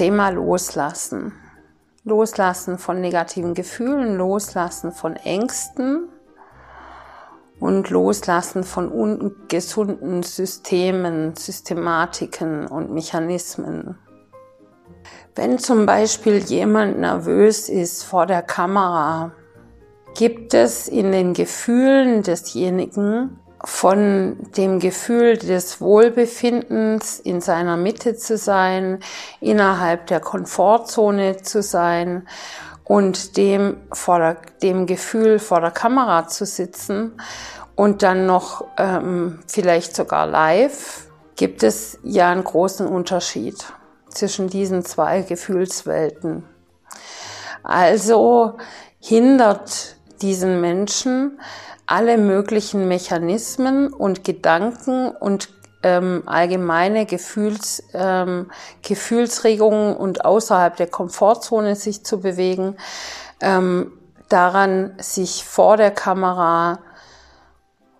Thema Loslassen. Loslassen von negativen Gefühlen, Loslassen von Ängsten und Loslassen von ungesunden Systemen, Systematiken und Mechanismen. Wenn zum Beispiel jemand nervös ist vor der Kamera, gibt es in den Gefühlen desjenigen von dem Gefühl des Wohlbefindens in seiner Mitte zu sein, innerhalb der Komfortzone zu sein und dem, vor der, dem Gefühl vor der Kamera zu sitzen und dann noch ähm, vielleicht sogar live, gibt es ja einen großen Unterschied zwischen diesen zwei Gefühlswelten. Also hindert diesen Menschen alle möglichen Mechanismen und Gedanken und ähm, allgemeine Gefühls, ähm, Gefühlsregungen und außerhalb der Komfortzone sich zu bewegen, ähm, daran sich vor der Kamera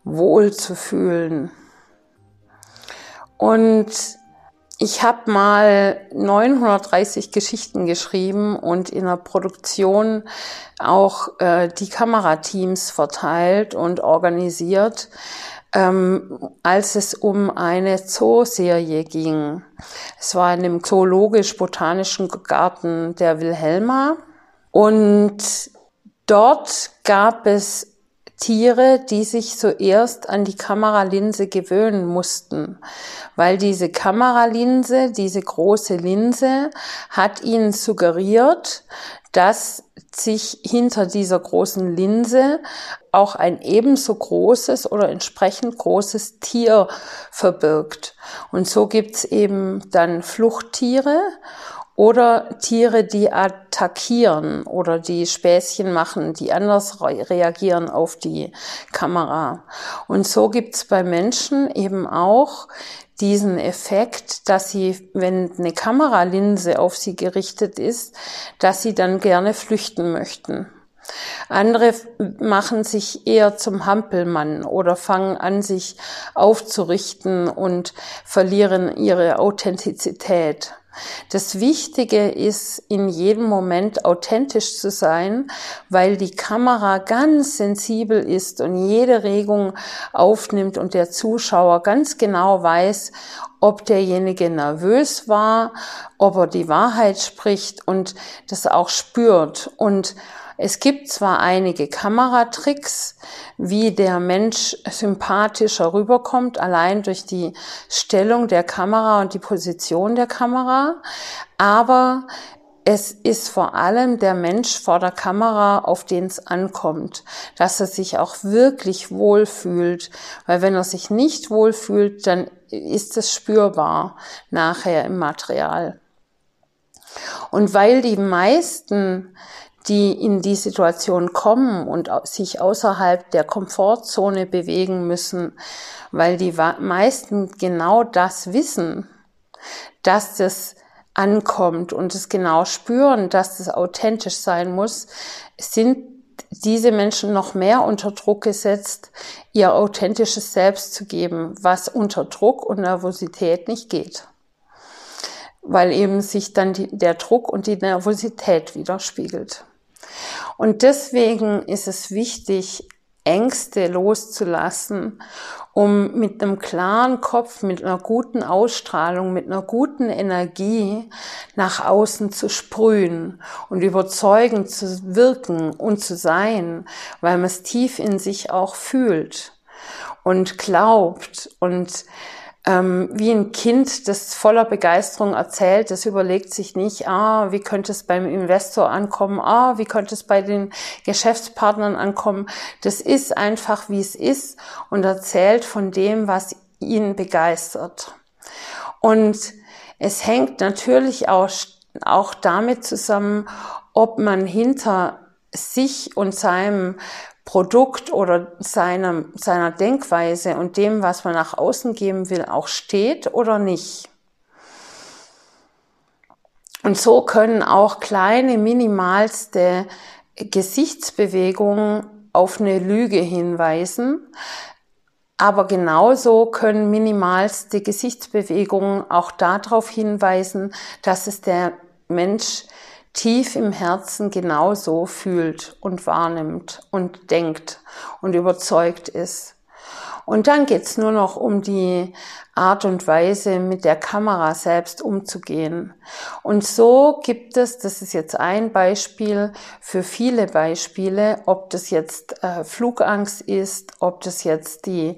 wohl zu fühlen. Und ich habe mal 930 Geschichten geschrieben und in der Produktion auch äh, die Kamerateams verteilt und organisiert, ähm, als es um eine Zooserie ging. Es war in dem zoologisch-botanischen Garten der Wilhelma und dort gab es Tiere, die sich zuerst an die Kameralinse gewöhnen mussten, weil diese Kameralinse, diese große Linse, hat ihnen suggeriert, dass sich hinter dieser großen Linse auch ein ebenso großes oder entsprechend großes Tier verbirgt. Und so gibt's eben dann Fluchttiere oder Tiere, die attackieren oder die Späßchen machen, die anders reagieren auf die Kamera. Und so gibt's bei Menschen eben auch diesen Effekt, dass sie, wenn eine Kameralinse auf sie gerichtet ist, dass sie dann gerne flüchten möchten. Andere machen sich eher zum Hampelmann oder fangen an, sich aufzurichten und verlieren ihre Authentizität. Das Wichtige ist, in jedem Moment authentisch zu sein, weil die Kamera ganz sensibel ist und jede Regung aufnimmt und der Zuschauer ganz genau weiß, ob derjenige nervös war, ob er die Wahrheit spricht und das auch spürt. Und es gibt zwar einige Kameratricks, wie der Mensch sympathischer rüberkommt, allein durch die Stellung der Kamera und die Position der Kamera, aber es ist vor allem der Mensch vor der Kamera, auf den es ankommt, dass er sich auch wirklich wohlfühlt, weil wenn er sich nicht wohlfühlt, dann ist es spürbar nachher im Material. Und weil die meisten die in die Situation kommen und sich außerhalb der Komfortzone bewegen müssen, weil die meisten genau das wissen, dass das ankommt und es genau spüren, dass das authentisch sein muss, sind diese Menschen noch mehr unter Druck gesetzt, ihr authentisches Selbst zu geben, was unter Druck und Nervosität nicht geht. Weil eben sich dann die, der Druck und die Nervosität widerspiegelt. Und deswegen ist es wichtig, Ängste loszulassen, um mit einem klaren Kopf, mit einer guten Ausstrahlung, mit einer guten Energie nach außen zu sprühen und überzeugend zu wirken und zu sein, weil man es tief in sich auch fühlt und glaubt und ähm, wie ein Kind, das voller Begeisterung erzählt, das überlegt sich nicht, ah, wie könnte es beim Investor ankommen, ah, wie könnte es bei den Geschäftspartnern ankommen. Das ist einfach, wie es ist und erzählt von dem, was ihn begeistert. Und es hängt natürlich auch, auch damit zusammen, ob man hinter sich und seinem Produkt oder seiner, seiner Denkweise und dem, was man nach außen geben will, auch steht oder nicht. Und so können auch kleine, minimalste Gesichtsbewegungen auf eine Lüge hinweisen. Aber genauso können minimalste Gesichtsbewegungen auch darauf hinweisen, dass es der Mensch tief im Herzen genauso fühlt und wahrnimmt und denkt und überzeugt ist. Und dann geht's nur noch um die Art und Weise, mit der Kamera selbst umzugehen. Und so gibt es, das ist jetzt ein Beispiel für viele Beispiele, ob das jetzt äh, Flugangst ist, ob das jetzt die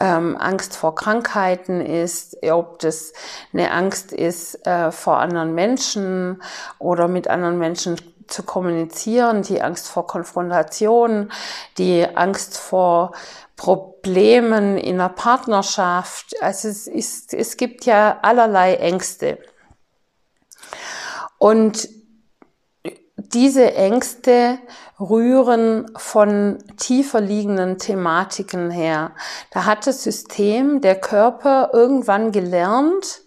ähm, Angst vor Krankheiten ist, ob das eine Angst ist äh, vor anderen Menschen oder mit anderen Menschen zu kommunizieren, die Angst vor Konfrontation, die Angst vor Problemen in der Partnerschaft. Also es, ist, es gibt ja allerlei Ängste. Und diese Ängste rühren von tiefer liegenden Thematiken her. Da hat das System, der Körper irgendwann gelernt,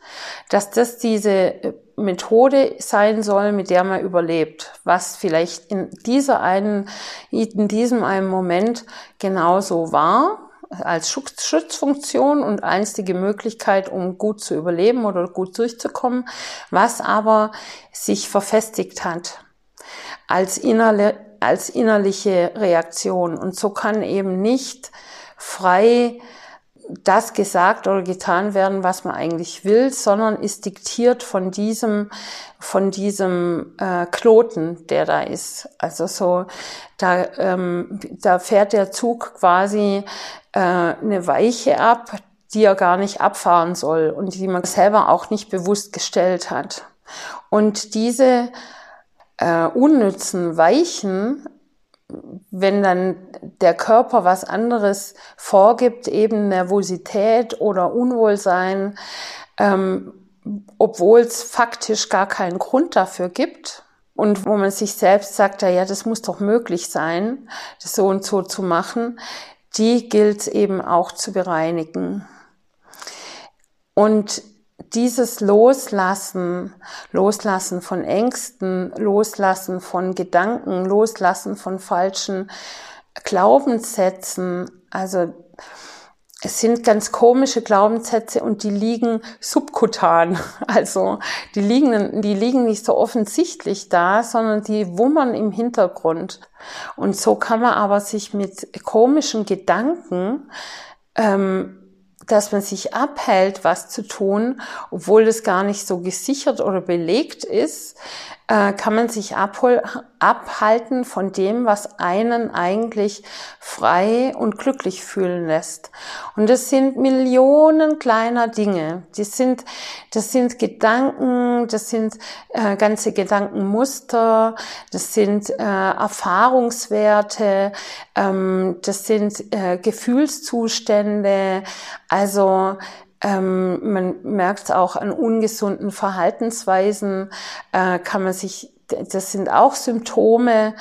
dass das diese Methode sein soll, mit der man überlebt, was vielleicht in dieser einen, in diesem einen Moment genauso war als Schutzfunktion und einstige Möglichkeit, um gut zu überleben oder gut durchzukommen, was aber sich verfestigt hat als, innerle, als innerliche Reaktion. Und so kann eben nicht frei das gesagt oder getan werden, was man eigentlich will, sondern ist diktiert von diesem, von diesem äh, Kloten, der da ist. Also so, da, ähm, da fährt der Zug quasi äh, eine Weiche ab, die er gar nicht abfahren soll und die man selber auch nicht bewusst gestellt hat. Und diese äh, unnützen Weichen wenn dann der Körper was anderes vorgibt, eben Nervosität oder Unwohlsein, ähm, obwohl es faktisch gar keinen Grund dafür gibt und wo man sich selbst sagt, ja, das muss doch möglich sein, das so und so zu machen, die gilt eben auch zu bereinigen. Und dieses Loslassen, Loslassen von Ängsten, Loslassen von Gedanken, Loslassen von falschen Glaubenssätzen, also es sind ganz komische Glaubenssätze und die liegen subkutan. Also die liegen, die liegen nicht so offensichtlich da, sondern die wummern im Hintergrund. Und so kann man aber sich mit komischen Gedanken ähm, dass man sich abhält, was zu tun, obwohl es gar nicht so gesichert oder belegt ist, äh, kann man sich abhol abhalten von dem, was einen eigentlich frei und glücklich fühlen lässt. Und das sind Millionen kleiner Dinge. Die sind, das sind Gedanken, das sind äh, ganze Gedankenmuster, das sind äh, Erfahrungswerte, ähm, das sind äh, Gefühlszustände. Also ähm, man merkt auch an ungesunden Verhaltensweisen, äh, kann man sich, das sind auch Symptome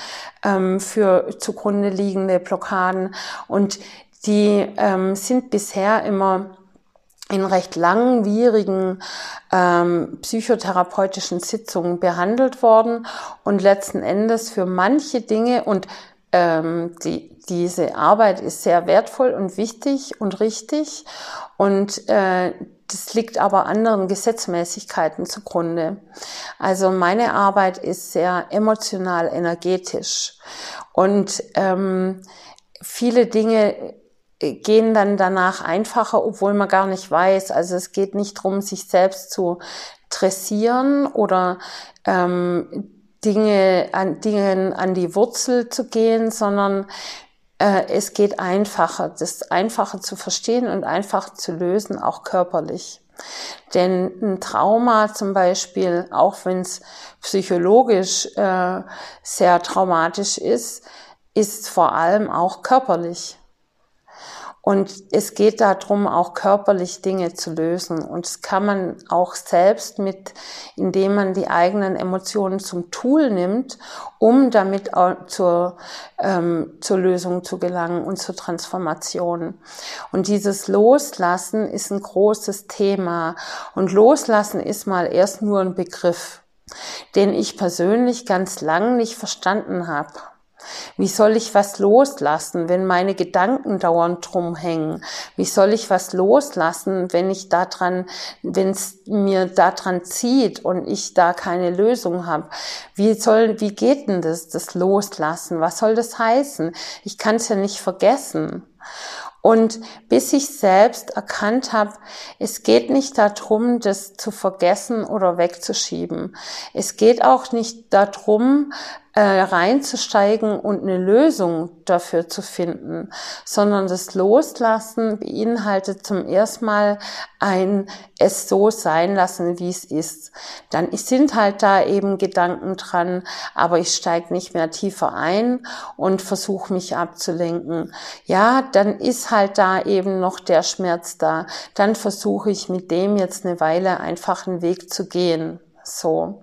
ähm, für zugrunde liegende Blockaden. Und die ähm, sind bisher immer in recht langwierigen ähm, psychotherapeutischen Sitzungen behandelt worden. Und letzten Endes für manche Dinge und ähm, die, diese Arbeit ist sehr wertvoll und wichtig und richtig und äh, das liegt aber anderen Gesetzmäßigkeiten zugrunde. Also meine Arbeit ist sehr emotional, energetisch und ähm, viele Dinge gehen dann danach einfacher, obwohl man gar nicht weiß. Also es geht nicht darum, sich selbst zu dressieren oder ähm, Dinge an Dingen an die Wurzel zu gehen, sondern äh, es geht einfacher, das einfacher zu verstehen und einfach zu lösen, auch körperlich. Denn ein Trauma zum Beispiel, auch wenn es psychologisch äh, sehr traumatisch ist, ist vor allem auch körperlich. Und es geht darum, auch körperlich Dinge zu lösen. Und das kann man auch selbst mit, indem man die eigenen Emotionen zum Tool nimmt, um damit zur, ähm, zur Lösung zu gelangen und zur Transformation. Und dieses Loslassen ist ein großes Thema. Und Loslassen ist mal erst nur ein Begriff, den ich persönlich ganz lang nicht verstanden habe. Wie soll ich was loslassen, wenn meine Gedanken dauernd drum hängen? Wie soll ich was loslassen, wenn ich daran, wenn es mir daran zieht und ich da keine Lösung habe? Wie soll, wie geht denn das, das Loslassen? Was soll das heißen? Ich kann es ja nicht vergessen. Und bis ich selbst erkannt habe, es geht nicht darum, das zu vergessen oder wegzuschieben. Es geht auch nicht darum, äh, reinzusteigen und eine Lösung dafür zu finden, sondern das Loslassen beinhaltet zum ersten Mal ein es so sein lassen, wie es ist. Dann sind halt da eben Gedanken dran, aber ich steige nicht mehr tiefer ein und versuche mich abzulenken. Ja, dann ist halt da eben noch der Schmerz da. Dann versuche ich mit dem jetzt eine Weile einfach einen Weg zu gehen. So.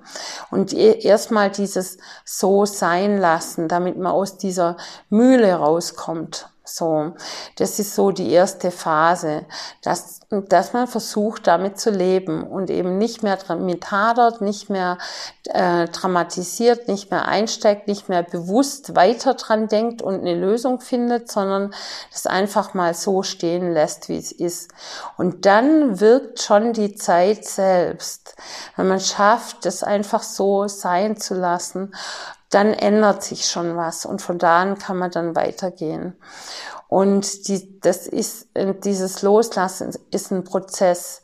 Und erstmal dieses so sein lassen, damit man aus dieser Mühle rauskommt. So, das ist so die erste Phase, dass, dass man versucht, damit zu leben und eben nicht mehr mit hadert, nicht mehr äh, dramatisiert, nicht mehr einsteigt, nicht mehr bewusst weiter dran denkt und eine Lösung findet, sondern das einfach mal so stehen lässt, wie es ist. Und dann wirkt schon die Zeit selbst, wenn man schafft, das einfach so sein zu lassen dann ändert sich schon was und von da an kann man dann weitergehen. Und die, das ist, dieses Loslassen ist ein Prozess.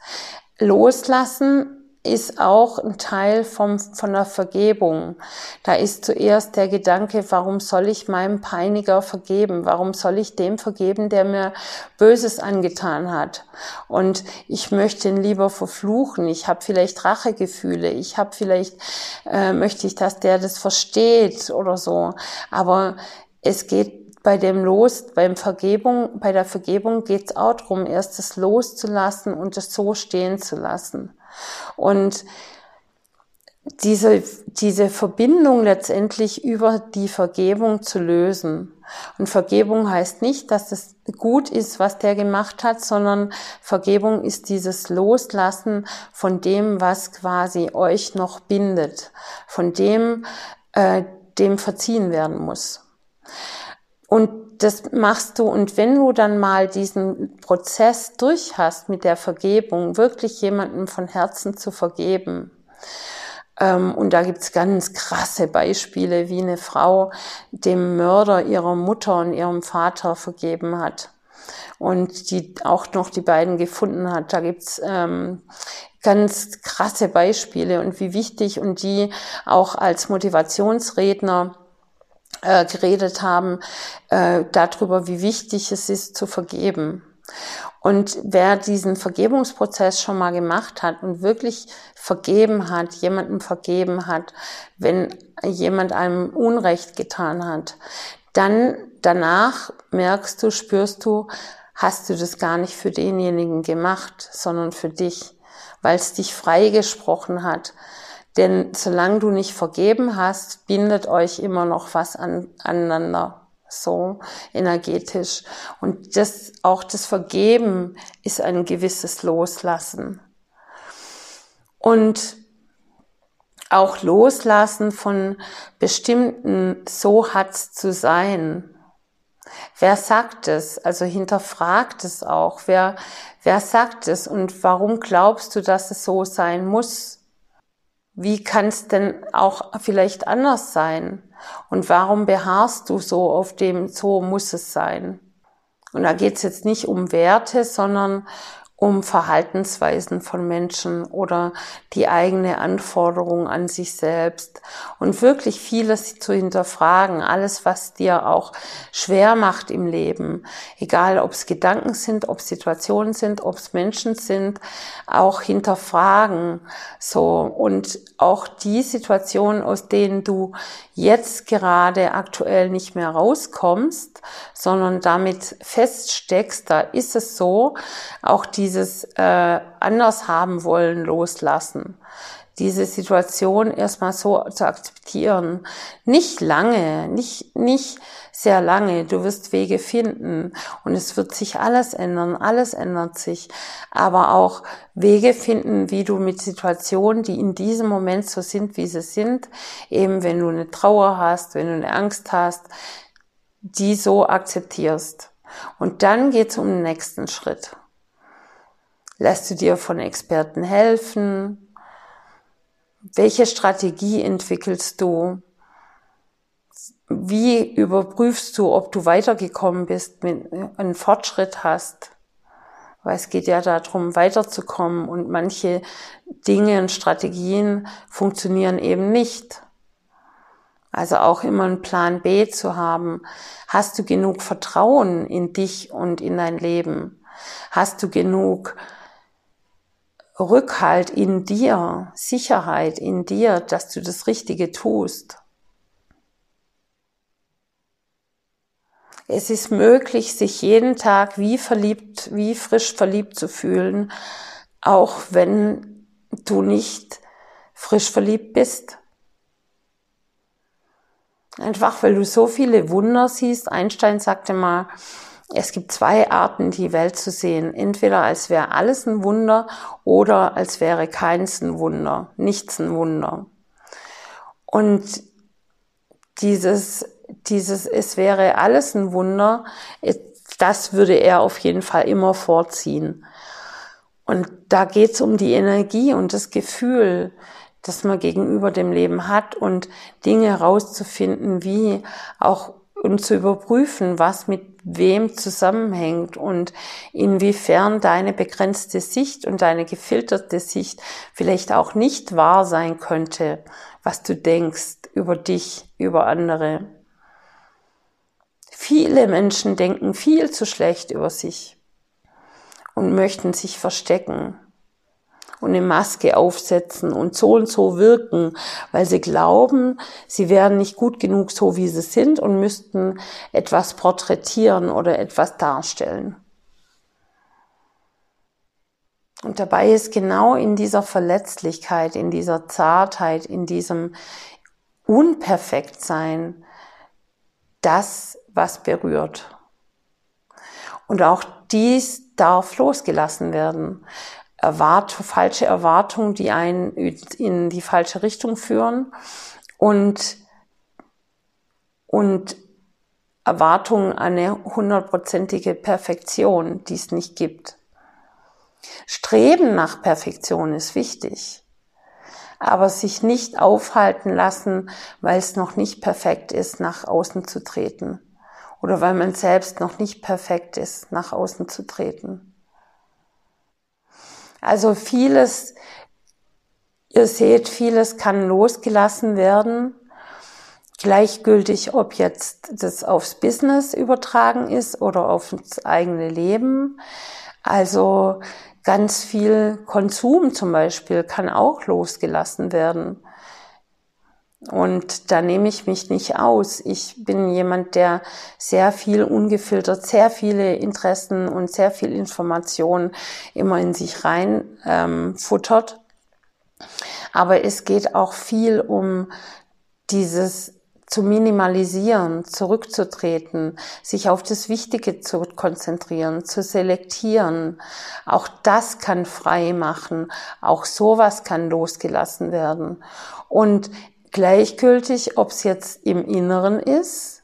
Loslassen ist auch ein Teil vom, von der Vergebung. Da ist zuerst der Gedanke, warum soll ich meinem Peiniger vergeben? Warum soll ich dem vergeben, der mir Böses angetan hat? Und ich möchte ihn lieber verfluchen. Ich habe vielleicht Rachegefühle. Ich habe vielleicht, äh, möchte ich, dass der das versteht oder so. Aber es geht bei dem Los, beim Vergebung, bei der Vergebung geht es auch darum, erst das loszulassen und es so stehen zu lassen. Und diese, diese Verbindung letztendlich über die Vergebung zu lösen. Und Vergebung heißt nicht, dass es gut ist, was der gemacht hat, sondern Vergebung ist dieses Loslassen von dem, was quasi euch noch bindet, von dem, äh, dem verziehen werden muss. Und das machst du und wenn du dann mal diesen Prozess durch hast mit der Vergebung, wirklich jemandem von Herzen zu vergeben, ähm, und da gibt's ganz krasse Beispiele, wie eine Frau dem Mörder ihrer Mutter und ihrem Vater vergeben hat und die auch noch die beiden gefunden hat. Da gibt's ähm, ganz krasse Beispiele und wie wichtig und die auch als Motivationsredner äh, geredet haben, äh, darüber, wie wichtig es ist, zu vergeben. Und wer diesen Vergebungsprozess schon mal gemacht hat und wirklich vergeben hat, jemandem vergeben hat, wenn jemand einem Unrecht getan hat, dann danach merkst du, spürst du, hast du das gar nicht für denjenigen gemacht, sondern für dich, weil es dich freigesprochen hat, denn solange du nicht vergeben hast, bindet euch immer noch was an, aneinander so energetisch. Und das, auch das Vergeben ist ein gewisses Loslassen. Und auch Loslassen von bestimmten, so hat's zu sein. Wer sagt es? Also hinterfragt es auch. Wer, wer sagt es? Und warum glaubst du, dass es so sein muss? Wie kann es denn auch vielleicht anders sein? Und warum beharrst du so auf dem, so muss es sein? Und da geht es jetzt nicht um Werte, sondern um Verhaltensweisen von Menschen oder die eigene Anforderung an sich selbst und wirklich vieles zu hinterfragen, alles, was dir auch schwer macht im Leben, egal ob es Gedanken sind, ob es Situationen sind, ob es Menschen sind, auch hinterfragen, so. Und auch die Situationen, aus denen du jetzt gerade aktuell nicht mehr rauskommst, sondern damit feststeckst, da ist es so, auch diese dieses äh, anders haben wollen loslassen. diese Situation erstmal so zu akzeptieren. Nicht lange, nicht, nicht sehr lange. Du wirst Wege finden und es wird sich alles ändern. Alles ändert sich. Aber auch Wege finden, wie du mit Situationen, die in diesem Moment so sind, wie sie sind, eben wenn du eine Trauer hast, wenn du eine Angst hast, die so akzeptierst. Und dann geht's um den nächsten Schritt. Lässt du dir von Experten helfen? Welche Strategie entwickelst du? Wie überprüfst du, ob du weitergekommen bist, einen Fortschritt hast? Weil es geht ja darum, weiterzukommen und manche Dinge und Strategien funktionieren eben nicht. Also auch immer einen Plan B zu haben. Hast du genug Vertrauen in dich und in dein Leben? Hast du genug Rückhalt in dir, Sicherheit in dir, dass du das Richtige tust. Es ist möglich, sich jeden Tag wie verliebt, wie frisch verliebt zu fühlen, auch wenn du nicht frisch verliebt bist. Einfach weil du so viele Wunder siehst. Einstein sagte mal, es gibt zwei Arten, die Welt zu sehen. Entweder als wäre alles ein Wunder oder als wäre keins ein Wunder, nichts ein Wunder. Und dieses, dieses, es wäre alles ein Wunder, das würde er auf jeden Fall immer vorziehen. Und da geht's um die Energie und das Gefühl, das man gegenüber dem Leben hat und Dinge herauszufinden, wie auch und zu überprüfen, was mit wem zusammenhängt und inwiefern deine begrenzte Sicht und deine gefilterte Sicht vielleicht auch nicht wahr sein könnte, was du denkst über dich, über andere. Viele Menschen denken viel zu schlecht über sich und möchten sich verstecken und eine Maske aufsetzen und so und so wirken, weil sie glauben, sie wären nicht gut genug so, wie sie sind und müssten etwas porträtieren oder etwas darstellen. Und dabei ist genau in dieser Verletzlichkeit, in dieser Zartheit, in diesem Unperfektsein das, was berührt. Und auch dies darf losgelassen werden. Erwart falsche Erwartungen, die einen in die falsche Richtung führen und, und Erwartungen an eine hundertprozentige Perfektion, die es nicht gibt. Streben nach Perfektion ist wichtig, aber sich nicht aufhalten lassen, weil es noch nicht perfekt ist, nach außen zu treten oder weil man selbst noch nicht perfekt ist, nach außen zu treten. Also vieles, ihr seht, vieles kann losgelassen werden. Gleichgültig, ob jetzt das aufs Business übertragen ist oder aufs eigene Leben. Also ganz viel Konsum zum Beispiel kann auch losgelassen werden. Und da nehme ich mich nicht aus. Ich bin jemand, der sehr viel ungefiltert, sehr viele Interessen und sehr viel Information immer in sich rein ähm, futtert. Aber es geht auch viel um dieses zu minimalisieren, zurückzutreten, sich auf das Wichtige zu konzentrieren, zu selektieren. Auch das kann frei machen. Auch sowas kann losgelassen werden. Und gleichgültig, ob es jetzt im Inneren ist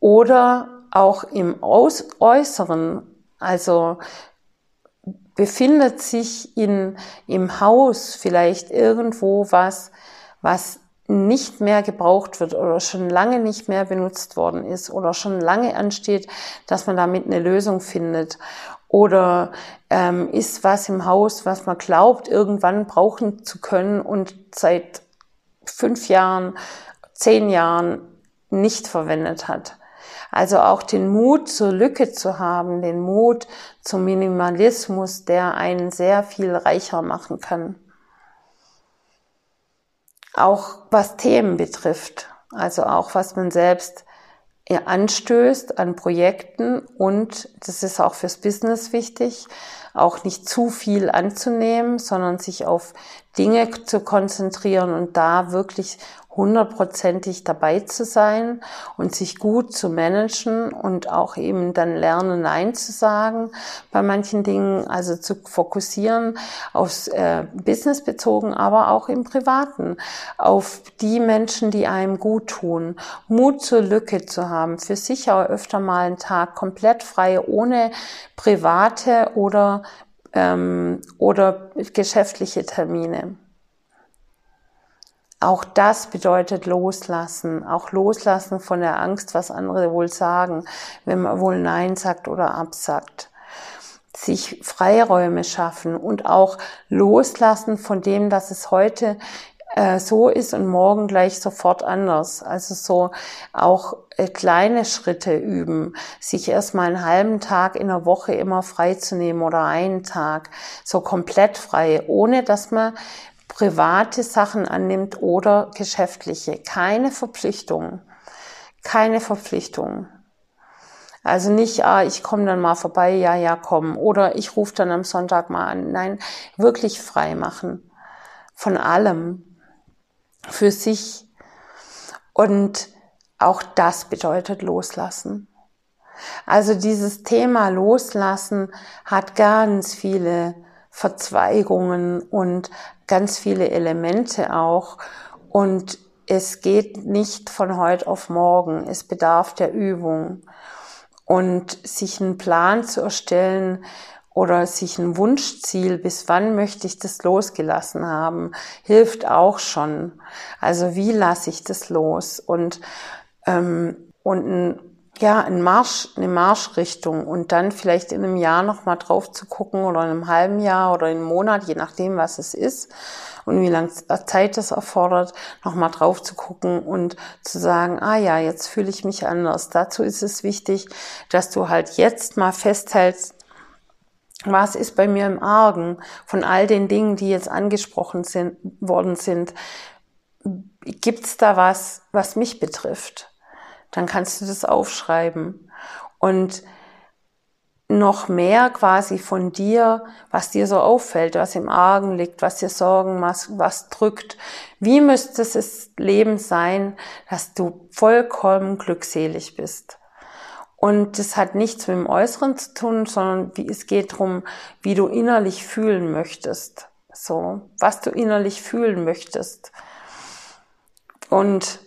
oder auch im Aus Äußeren. Also befindet sich in, im Haus vielleicht irgendwo was, was nicht mehr gebraucht wird oder schon lange nicht mehr benutzt worden ist oder schon lange ansteht, dass man damit eine Lösung findet. Oder ähm, ist was im Haus, was man glaubt, irgendwann brauchen zu können und seit fünf Jahren, zehn Jahren nicht verwendet hat. Also auch den Mut zur Lücke zu haben, den Mut zum Minimalismus, der einen sehr viel reicher machen kann. Auch was Themen betrifft, also auch was man selbst anstößt an Projekten und das ist auch fürs Business wichtig, auch nicht zu viel anzunehmen, sondern sich auf Dinge zu konzentrieren und da wirklich hundertprozentig dabei zu sein und sich gut zu managen und auch eben dann lernen, Nein zu sagen bei manchen Dingen, also zu fokussieren aufs äh, Business bezogen, aber auch im Privaten, auf die Menschen, die einem gut tun, Mut zur Lücke zu haben, für sich auch öfter mal einen Tag komplett frei, ohne private oder ähm, oder geschäftliche Termine. Auch das bedeutet loslassen, auch loslassen von der Angst, was andere wohl sagen, wenn man wohl Nein sagt oder absagt. Sich Freiräume schaffen und auch loslassen von dem, dass es heute äh, so ist und morgen gleich sofort anders. Also so auch äh, kleine Schritte üben, sich erstmal einen halben Tag in der Woche immer frei zu nehmen oder einen Tag, so komplett frei, ohne dass man private Sachen annimmt oder geschäftliche. Keine Verpflichtung. Keine Verpflichtung. Also nicht, ah, ich komme dann mal vorbei, ja, ja, komm. Oder ich rufe dann am Sonntag mal an. Nein, wirklich frei machen. Von allem. Für sich. Und auch das bedeutet loslassen. Also dieses Thema Loslassen hat ganz viele Verzweigungen und ganz viele Elemente auch. Und es geht nicht von heute auf morgen. Es bedarf der Übung. Und sich einen Plan zu erstellen oder sich ein Wunschziel, bis wann möchte ich das losgelassen haben, hilft auch schon. Also wie lasse ich das los? Und, ähm, und ein ja, ein Marsch, eine Marschrichtung und dann vielleicht in einem Jahr nochmal drauf zu gucken oder in einem halben Jahr oder in einem Monat, je nachdem, was es ist und wie lange Zeit das erfordert, nochmal drauf zu gucken und zu sagen, ah ja, jetzt fühle ich mich anders. Dazu ist es wichtig, dass du halt jetzt mal festhältst, was ist bei mir im Argen von all den Dingen, die jetzt angesprochen sind, worden sind. Gibt's da was, was mich betrifft? dann kannst du das aufschreiben. Und noch mehr quasi von dir, was dir so auffällt, was im Argen liegt, was dir Sorgen macht, was drückt. Wie müsste es Leben sein, dass du vollkommen glückselig bist? Und das hat nichts mit dem Äußeren zu tun, sondern wie, es geht darum, wie du innerlich fühlen möchtest. So, was du innerlich fühlen möchtest. Und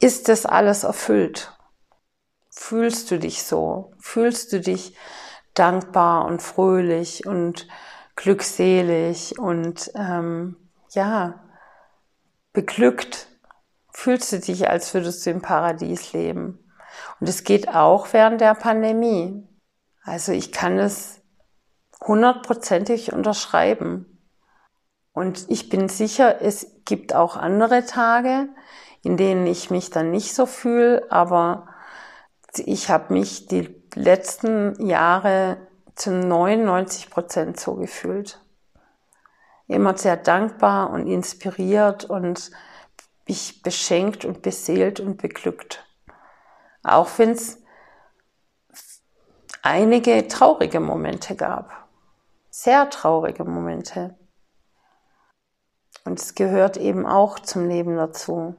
ist das alles erfüllt? Fühlst du dich so? Fühlst du dich dankbar und fröhlich und glückselig und ähm, ja, beglückt? Fühlst du dich, als würdest du im Paradies leben? Und es geht auch während der Pandemie. Also ich kann es hundertprozentig unterschreiben. Und ich bin sicher, es gibt auch andere Tage, in denen ich mich dann nicht so fühle, aber ich habe mich die letzten Jahre zu 99 Prozent so gefühlt. Immer sehr dankbar und inspiriert und mich beschenkt und beseelt und beglückt. Auch wenn es einige traurige Momente gab. Sehr traurige Momente. Und es gehört eben auch zum Leben dazu.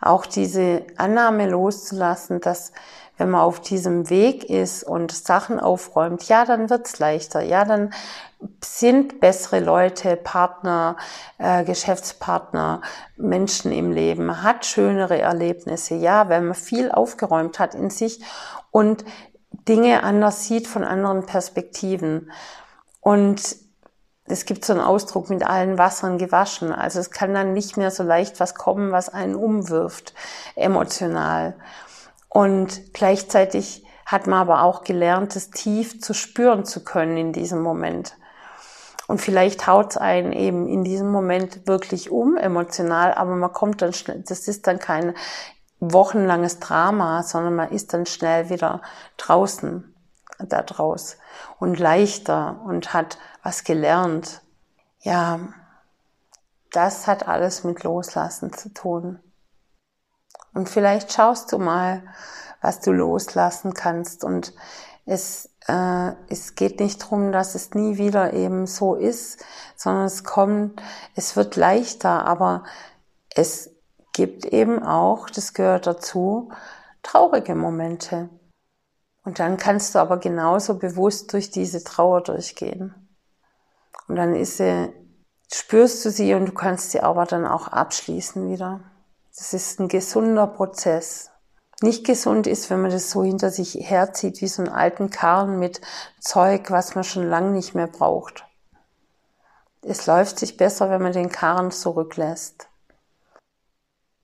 Auch diese Annahme loszulassen, dass wenn man auf diesem Weg ist und Sachen aufräumt, ja, dann wird's leichter. Ja, dann sind bessere Leute, Partner, äh, Geschäftspartner, Menschen im Leben, hat schönere Erlebnisse. Ja, wenn man viel aufgeräumt hat in sich und Dinge anders sieht von anderen Perspektiven. Und es gibt so einen Ausdruck mit allen Wassern gewaschen. Also es kann dann nicht mehr so leicht was kommen, was einen umwirft, emotional. Und gleichzeitig hat man aber auch gelernt, es tief zu spüren zu können in diesem Moment. Und vielleicht haut es einen eben in diesem Moment wirklich um, emotional, aber man kommt dann schnell, das ist dann kein wochenlanges Drama, sondern man ist dann schnell wieder draußen, da draus und leichter und hat was gelernt. Ja, das hat alles mit Loslassen zu tun. Und vielleicht schaust du mal, was du loslassen kannst und es äh, es geht nicht darum, dass es nie wieder eben so ist, sondern es kommt, es wird leichter, aber es gibt eben auch, das gehört dazu, traurige Momente. Und dann kannst du aber genauso bewusst durch diese Trauer durchgehen. Und dann ist sie, spürst du sie und du kannst sie aber dann auch abschließen wieder. Das ist ein gesunder Prozess. Nicht gesund ist, wenn man das so hinter sich herzieht, wie so einen alten Karren mit Zeug, was man schon lange nicht mehr braucht. Es läuft sich besser, wenn man den Karren zurücklässt.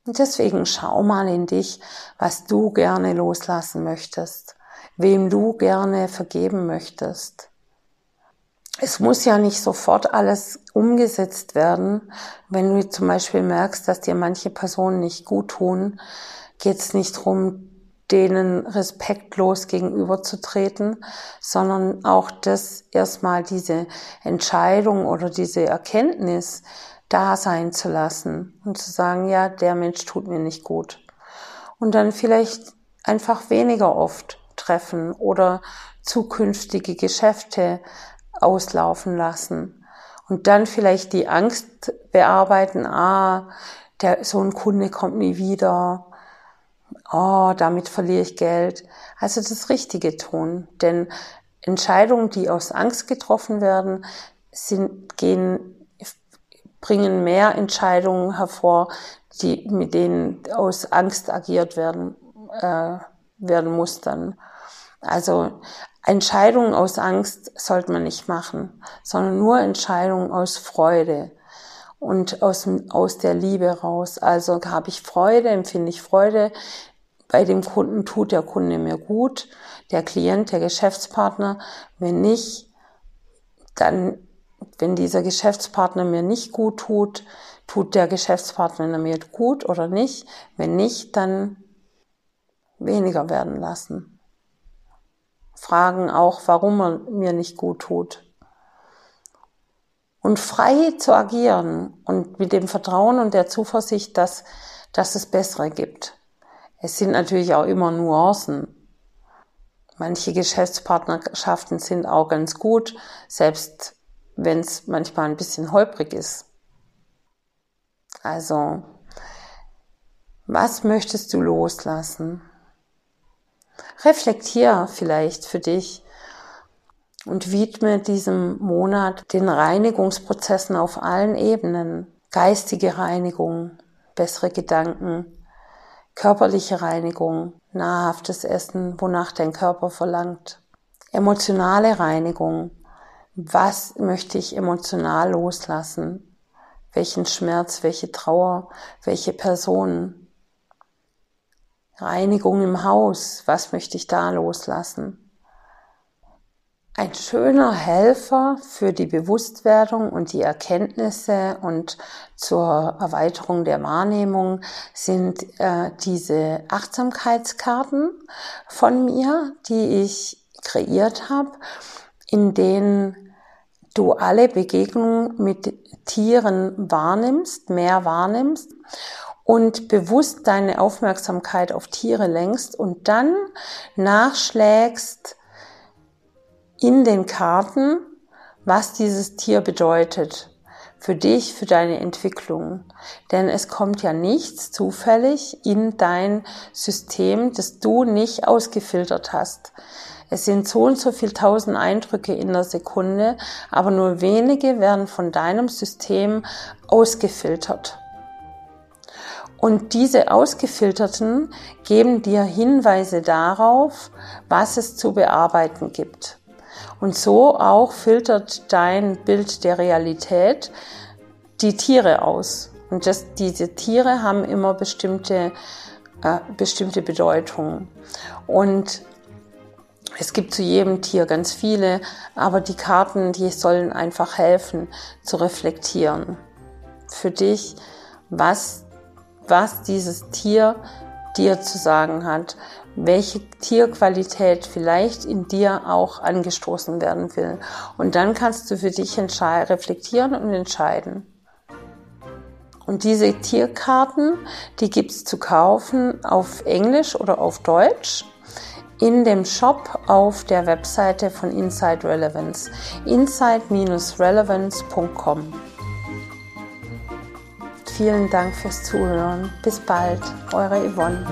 Und deswegen schau mal in dich, was du gerne loslassen möchtest, wem du gerne vergeben möchtest. Es muss ja nicht sofort alles umgesetzt werden. Wenn du zum Beispiel merkst, dass dir manche Personen nicht gut tun, geht es nicht darum, denen respektlos gegenüberzutreten, sondern auch das erstmal diese Entscheidung oder diese Erkenntnis da sein zu lassen und zu sagen, ja, der Mensch tut mir nicht gut. Und dann vielleicht einfach weniger oft treffen oder zukünftige Geschäfte auslaufen lassen. Und dann vielleicht die Angst bearbeiten, ah, der, so ein Kunde kommt nie wieder, oh, damit verliere ich Geld. Also das Richtige tun. Denn Entscheidungen, die aus Angst getroffen werden, sind, gehen bringen mehr Entscheidungen hervor, die, mit denen aus Angst agiert werden, äh, werden muss dann. Also Entscheidungen aus Angst sollte man nicht machen, sondern nur Entscheidungen aus Freude und aus, aus der Liebe raus. Also habe ich Freude, empfinde ich Freude. Bei dem Kunden tut der Kunde mir gut, der Klient, der Geschäftspartner. Wenn nicht, dann wenn dieser Geschäftspartner mir nicht gut tut, tut der Geschäftspartner mir gut oder nicht. Wenn nicht, dann weniger werden lassen. Fragen auch, warum er mir nicht gut tut. Und frei zu agieren und mit dem Vertrauen und der Zuversicht, dass, dass es bessere gibt. Es sind natürlich auch immer Nuancen. Manche Geschäftspartnerschaften sind auch ganz gut, selbst wenn es manchmal ein bisschen holprig ist. Also, was möchtest du loslassen? Reflektier vielleicht für dich und widme diesem Monat den Reinigungsprozessen auf allen Ebenen. Geistige Reinigung, bessere Gedanken, körperliche Reinigung, nahrhaftes Essen, wonach dein Körper verlangt, emotionale Reinigung, was möchte ich emotional loslassen? Welchen Schmerz, welche Trauer, welche Personen? Reinigung im Haus, was möchte ich da loslassen? Ein schöner Helfer für die Bewusstwerdung und die Erkenntnisse und zur Erweiterung der Wahrnehmung sind äh, diese Achtsamkeitskarten von mir, die ich kreiert habe in denen du alle Begegnungen mit Tieren wahrnimmst, mehr wahrnimmst und bewusst deine Aufmerksamkeit auf Tiere lenkst und dann nachschlägst in den Karten, was dieses Tier bedeutet für dich, für deine Entwicklung. Denn es kommt ja nichts zufällig in dein System, das du nicht ausgefiltert hast. Es sind so und so viel tausend Eindrücke in der Sekunde, aber nur wenige werden von deinem System ausgefiltert. Und diese ausgefilterten geben dir Hinweise darauf, was es zu bearbeiten gibt. Und so auch filtert dein Bild der Realität die Tiere aus. Und das, diese Tiere haben immer bestimmte, äh, bestimmte Bedeutungen. Und es gibt zu jedem Tier ganz viele, aber die Karten, die sollen einfach helfen zu reflektieren. Für dich, was, was dieses Tier dir zu sagen hat, welche Tierqualität vielleicht in dir auch angestoßen werden will. Und dann kannst du für dich reflektieren und entscheiden. Und diese Tierkarten, die gibt's zu kaufen auf Englisch oder auf Deutsch in dem Shop auf der Webseite von Inside Relevance. inside-relevance.com. Vielen Dank fürs Zuhören. Bis bald, eure Yvonne.